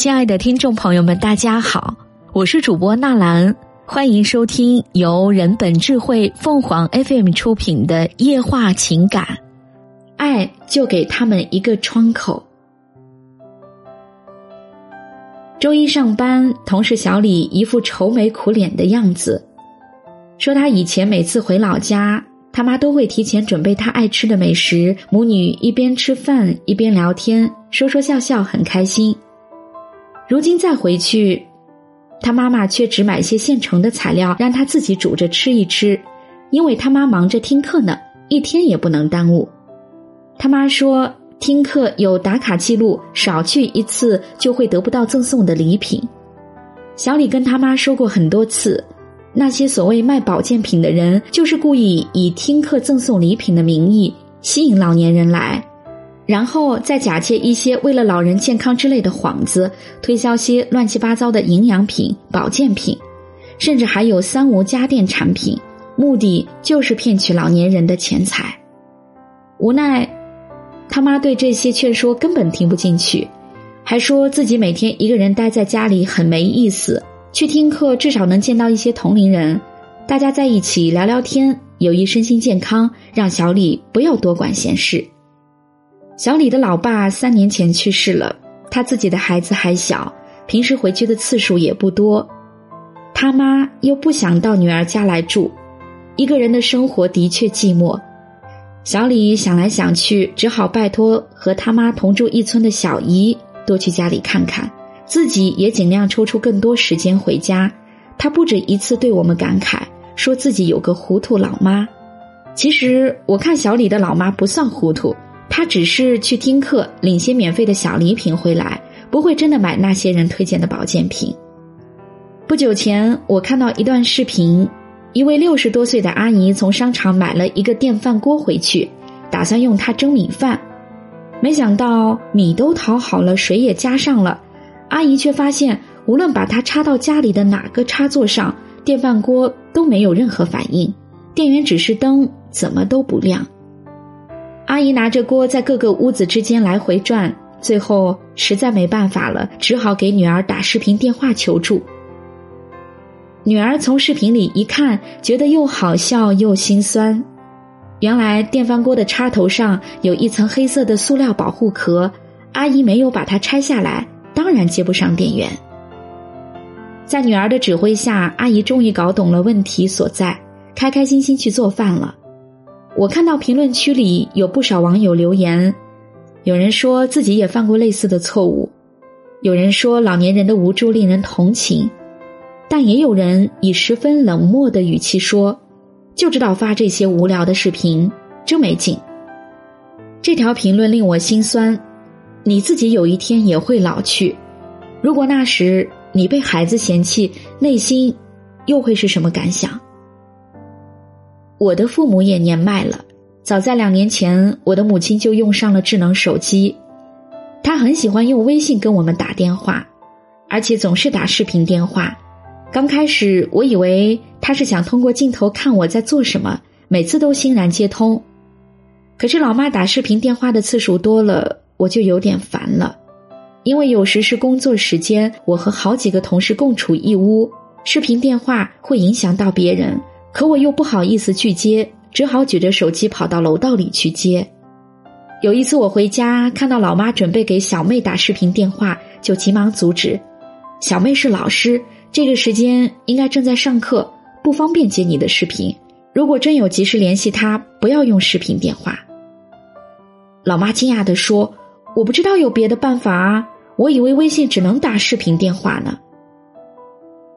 亲爱的听众朋友们，大家好，我是主播纳兰，欢迎收听由人本智慧凤凰 FM 出品的《夜话情感》，爱就给他们一个窗口。周一上班，同事小李一副愁眉苦脸的样子，说他以前每次回老家，他妈都会提前准备他爱吃的美食，母女一边吃饭一边聊天，说说笑笑，很开心。如今再回去，他妈妈却只买些现成的材料，让他自己煮着吃一吃，因为他妈忙着听课呢，一天也不能耽误。他妈说，听课有打卡记录，少去一次就会得不到赠送的礼品。小李跟他妈说过很多次，那些所谓卖保健品的人，就是故意以听课赠送礼品的名义吸引老年人来。然后再假借一些为了老人健康之类的幌子，推销些乱七八糟的营养品、保健品，甚至还有三无家电产品，目的就是骗取老年人的钱财。无奈，他妈对这些劝说根本听不进去，还说自己每天一个人待在家里很没意思，去听课至少能见到一些同龄人，大家在一起聊聊天，有益身心健康，让小李不要多管闲事。小李的老爸三年前去世了，他自己的孩子还小，平时回去的次数也不多。他妈又不想到女儿家来住，一个人的生活的确寂寞。小李想来想去，只好拜托和他妈同住一村的小姨多去家里看看，自己也尽量抽出更多时间回家。他不止一次对我们感慨，说自己有个糊涂老妈。其实我看小李的老妈不算糊涂。他只是去听课，领些免费的小礼品回来，不会真的买那些人推荐的保健品。不久前，我看到一段视频，一位六十多岁的阿姨从商场买了一个电饭锅回去，打算用它蒸米饭，没想到米都淘好了，水也加上了，阿姨却发现，无论把它插到家里的哪个插座上，电饭锅都没有任何反应，电源指示灯怎么都不亮。阿姨拿着锅在各个屋子之间来回转，最后实在没办法了，只好给女儿打视频电话求助。女儿从视频里一看，觉得又好笑又心酸。原来电饭锅的插头上有一层黑色的塑料保护壳，阿姨没有把它拆下来，当然接不上电源。在女儿的指挥下，阿姨终于搞懂了问题所在，开开心心去做饭了。我看到评论区里有不少网友留言，有人说自己也犯过类似的错误，有人说老年人的无助令人同情，但也有人以十分冷漠的语气说：“就知道发这些无聊的视频，真没劲。”这条评论令我心酸。你自己有一天也会老去，如果那时你被孩子嫌弃，内心又会是什么感想？我的父母也年迈了，早在两年前，我的母亲就用上了智能手机。她很喜欢用微信跟我们打电话，而且总是打视频电话。刚开始我以为她是想通过镜头看我在做什么，每次都欣然接通。可是老妈打视频电话的次数多了，我就有点烦了，因为有时是工作时间，我和好几个同事共处一屋，视频电话会影响到别人。可我又不好意思去接，只好举着手机跑到楼道里去接。有一次我回家，看到老妈准备给小妹打视频电话，就急忙阻止。小妹是老师，这个时间应该正在上课，不方便接你的视频。如果真有及时联系她，不要用视频电话。老妈惊讶地说：“我不知道有别的办法啊，我以为微信只能打视频电话呢。”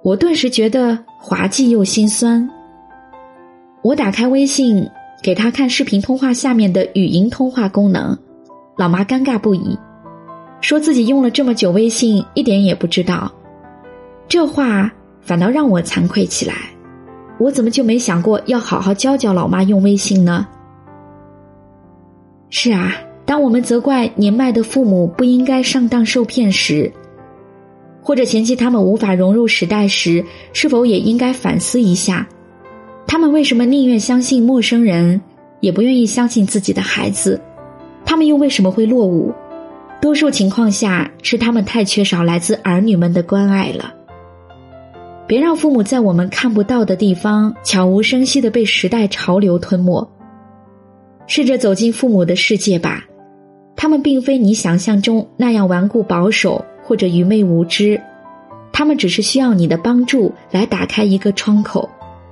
我顿时觉得滑稽又心酸。我打开微信，给他看视频通话下面的语音通话功能，老妈尴尬不已，说自己用了这么久微信，一点也不知道。这话反倒让我惭愧起来，我怎么就没想过要好好教教老妈用微信呢？是啊，当我们责怪年迈的父母不应该上当受骗时，或者嫌弃他们无法融入时代时，是否也应该反思一下？他们为什么宁愿相信陌生人，也不愿意相信自己的孩子？他们又为什么会落伍？多数情况下是他们太缺少来自儿女们的关爱了。别让父母在我们看不到的地方悄无声息的被时代潮流吞没。试着走进父母的世界吧，他们并非你想象中那样顽固保守或者愚昧无知，他们只是需要你的帮助来打开一个窗口，